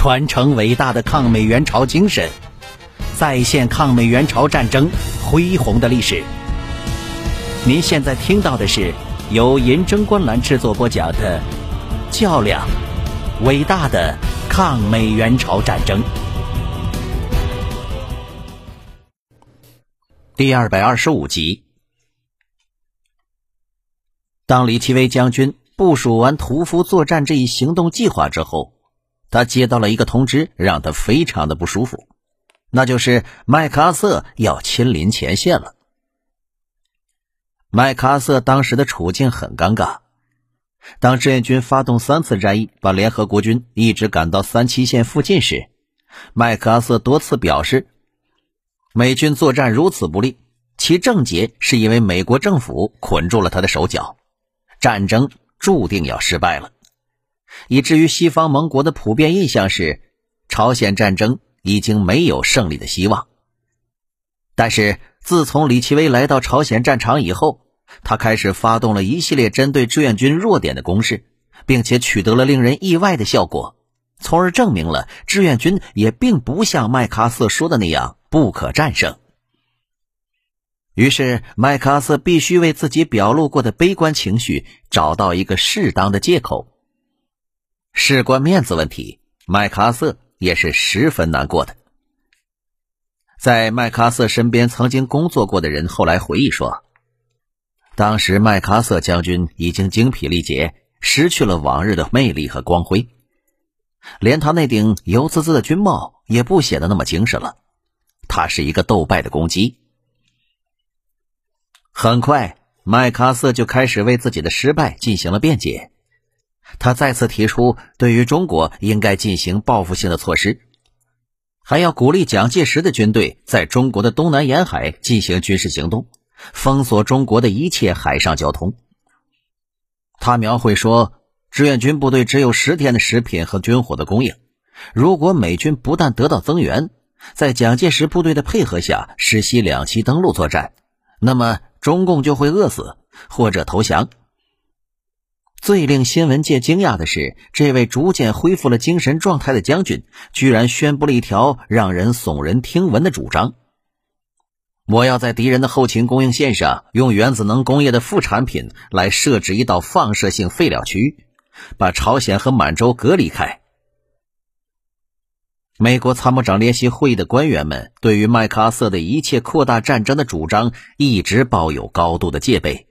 传承伟大的抗美援朝精神，再现抗美援朝战争恢宏的历史。您现在听到的是由银针观澜制作播讲的《较量：伟大的抗美援朝战争》第二百二十五集。当李奇微将军部署完屠夫作战这一行动计划之后，他接到了一个通知，让他非常的不舒服，那就是麦克阿瑟要亲临前线了。麦克阿瑟当时的处境很尴尬。当志愿军发动三次战役，把联合国军一直赶到三七线附近时，麦克阿瑟多次表示，美军作战如此不利，其症结是因为美国政府捆住了他的手脚。战争注定要失败了，以至于西方盟国的普遍印象是，朝鲜战争已经没有胜利的希望。但是自从李奇微来到朝鲜战场以后，他开始发动了一系列针对志愿军弱点的攻势，并且取得了令人意外的效果，从而证明了志愿军也并不像麦克阿瑟说的那样不可战胜。于是，麦克阿瑟必须为自己表露过的悲观情绪找到一个适当的借口。事关面子问题，麦克阿瑟也是十分难过的。在麦克阿瑟身边曾经工作过的人后来回忆说，当时麦克阿瑟将军已经精疲力竭，失去了往日的魅力和光辉，连他那顶油滋滋的军帽也不显得那么精神了。他是一个斗败的公鸡。很快，麦克阿瑟就开始为自己的失败进行了辩解。他再次提出，对于中国应该进行报复性的措施，还要鼓励蒋介石的军队在中国的东南沿海进行军事行动，封锁中国的一切海上交通。他描绘说，志愿军部队只有十天的食品和军火的供应，如果美军不但得到增援，在蒋介石部队的配合下实施两栖登陆作战，那么。中共就会饿死或者投降。最令新闻界惊讶的是，这位逐渐恢复了精神状态的将军，居然宣布了一条让人耸人听闻的主张：我要在敌人的后勤供应线上，用原子能工业的副产品来设置一道放射性废料区，把朝鲜和满洲隔离开。美国参谋长联席会议的官员们对于麦克阿瑟的一切扩大战争的主张一直抱有高度的戒备。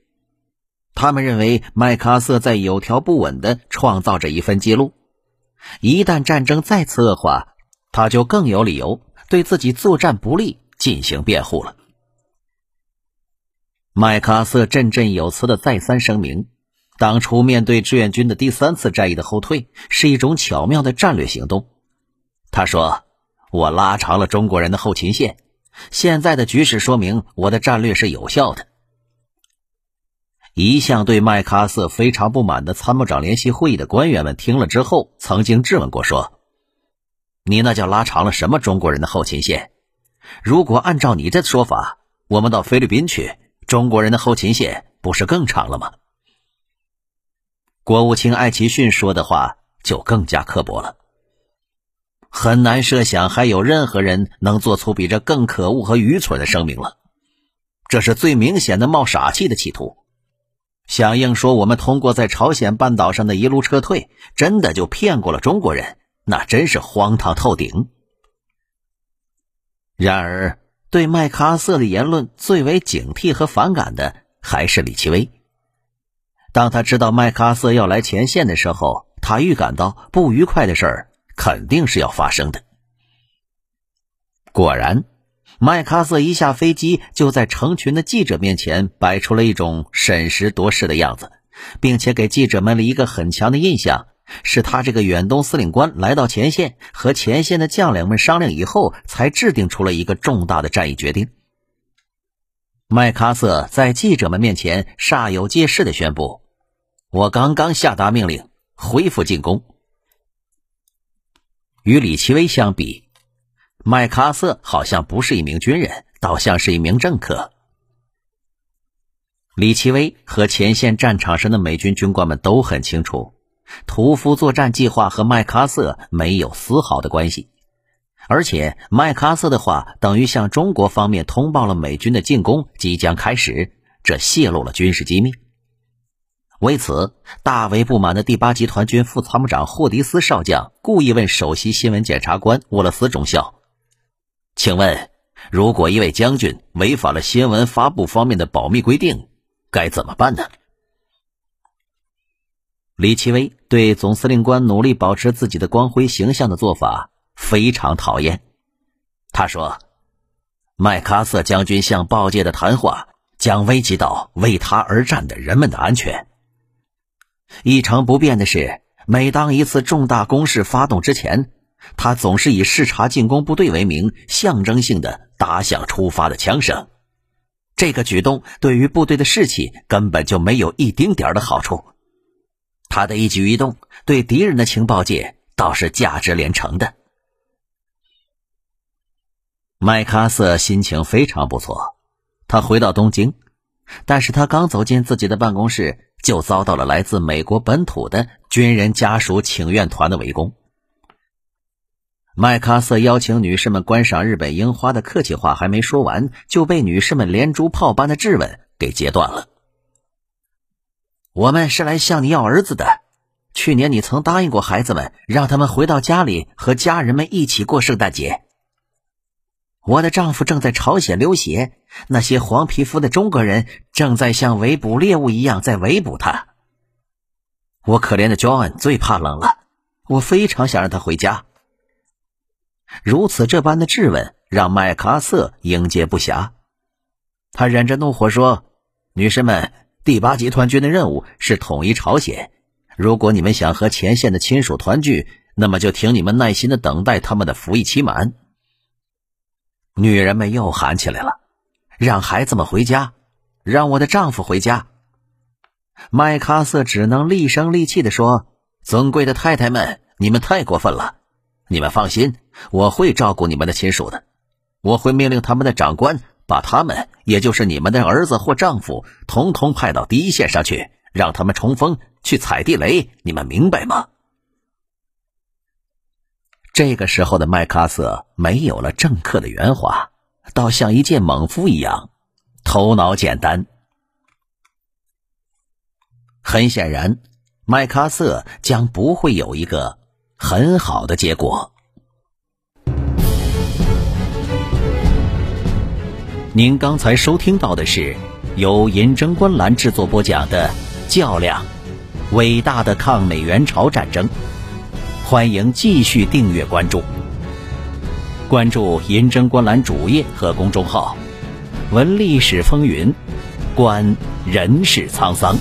他们认为麦克阿瑟在有条不紊地创造着一份记录，一旦战争再次恶化，他就更有理由对自己作战不利进行辩护了。麦克阿瑟振振有词地再三声明，当初面对志愿军的第三次战役的后退是一种巧妙的战略行动。他说：“我拉长了中国人的后勤线，现在的局势说明我的战略是有效的。”一向对麦克阿瑟非常不满的参谋长联席会议的官员们听了之后，曾经质问过说：“你那叫拉长了什么中国人的后勤线？如果按照你的说法，我们到菲律宾去，中国人的后勤线不是更长了吗？”国务卿艾奇逊说的话就更加刻薄了。很难设想还有任何人能做出比这更可恶和愚蠢的声明了。这是最明显的冒傻气的企图。响应说我们通过在朝鲜半岛上的一路撤退，真的就骗过了中国人，那真是荒唐透顶。然而，对麦克阿瑟的言论最为警惕和反感的还是李奇微。当他知道麦克阿瑟要来前线的时候，他预感到不愉快的事儿。肯定是要发生的。果然，麦克阿瑟一下飞机，就在成群的记者面前摆出了一种审时度势的样子，并且给记者们了一个很强的印象：是他这个远东司令官来到前线，和前线的将领们商量以后，才制定出了一个重大的战役决定。麦克阿瑟在记者们面前煞有介事的宣布：“我刚刚下达命令，恢复进攻。”与李奇微相比，麦克阿瑟好像不是一名军人，倒像是一名政客。李奇微和前线战场上的美军军官们都很清楚，屠夫作战计划和麦克阿瑟没有丝毫的关系，而且麦克阿瑟的话等于向中国方面通报了美军的进攻即将开始，这泄露了军事机密。为此，大为不满的第八集团军副参谋长霍迪斯少将故意问首席新闻检察官沃勒斯中校：“请问，如果一位将军违反了新闻发布方面的保密规定，该怎么办呢？”李奇微对总司令官努力保持自己的光辉形象的做法非常讨厌。他说：“麦克阿瑟将军向报界的谈话将危及到为他而战的人们的安全。一成不变的是，每当一次重大攻势发动之前，他总是以视察进攻部队为名，象征性的打响出发的枪声。这个举动对于部队的士气根本就没有一丁点的好处。”他的一举一动，对敌人的情报界倒是价值连城的。麦克阿瑟心情非常不错，他回到东京，但是他刚走进自己的办公室，就遭到了来自美国本土的军人家属请愿团的围攻。麦克阿瑟邀请女士们观赏日本樱花的客气话还没说完，就被女士们连珠炮般的质问给截断了。我们是来向你要儿子的。去年你曾答应过孩子们，让他们回到家里和家人们一起过圣诞节。我的丈夫正在朝鲜流血，那些黄皮肤的中国人正在像围捕猎物一样在围捕他。我可怜的 John 最怕冷了，我非常想让他回家。如此这般的质问让麦克阿瑟应接不暇，他忍着怒火说：“女士们。”第八集团军的任务是统一朝鲜。如果你们想和前线的亲属团聚，那么就请你们耐心的等待他们的服役期满。女人们又喊起来了：“让孩子们回家，让我的丈夫回家。”麦克阿瑟只能厉声厉气的说：“尊贵的太太们，你们太过分了！你们放心，我会照顾你们的亲属的，我会命令他们的长官。”把他们，也就是你们的儿子或丈夫，统统派到第一线上去，让他们冲锋去踩地雷，你们明白吗？这个时候的麦克阿瑟没有了政客的圆滑，倒像一介猛夫一样，头脑简单。很显然，麦克阿瑟将不会有一个很好的结果。您刚才收听到的是由银针观澜制作播讲的《较量：伟大的抗美援朝战争》，欢迎继续订阅关注。关注银针观澜主页和公众号，闻历史风云，观人世沧桑。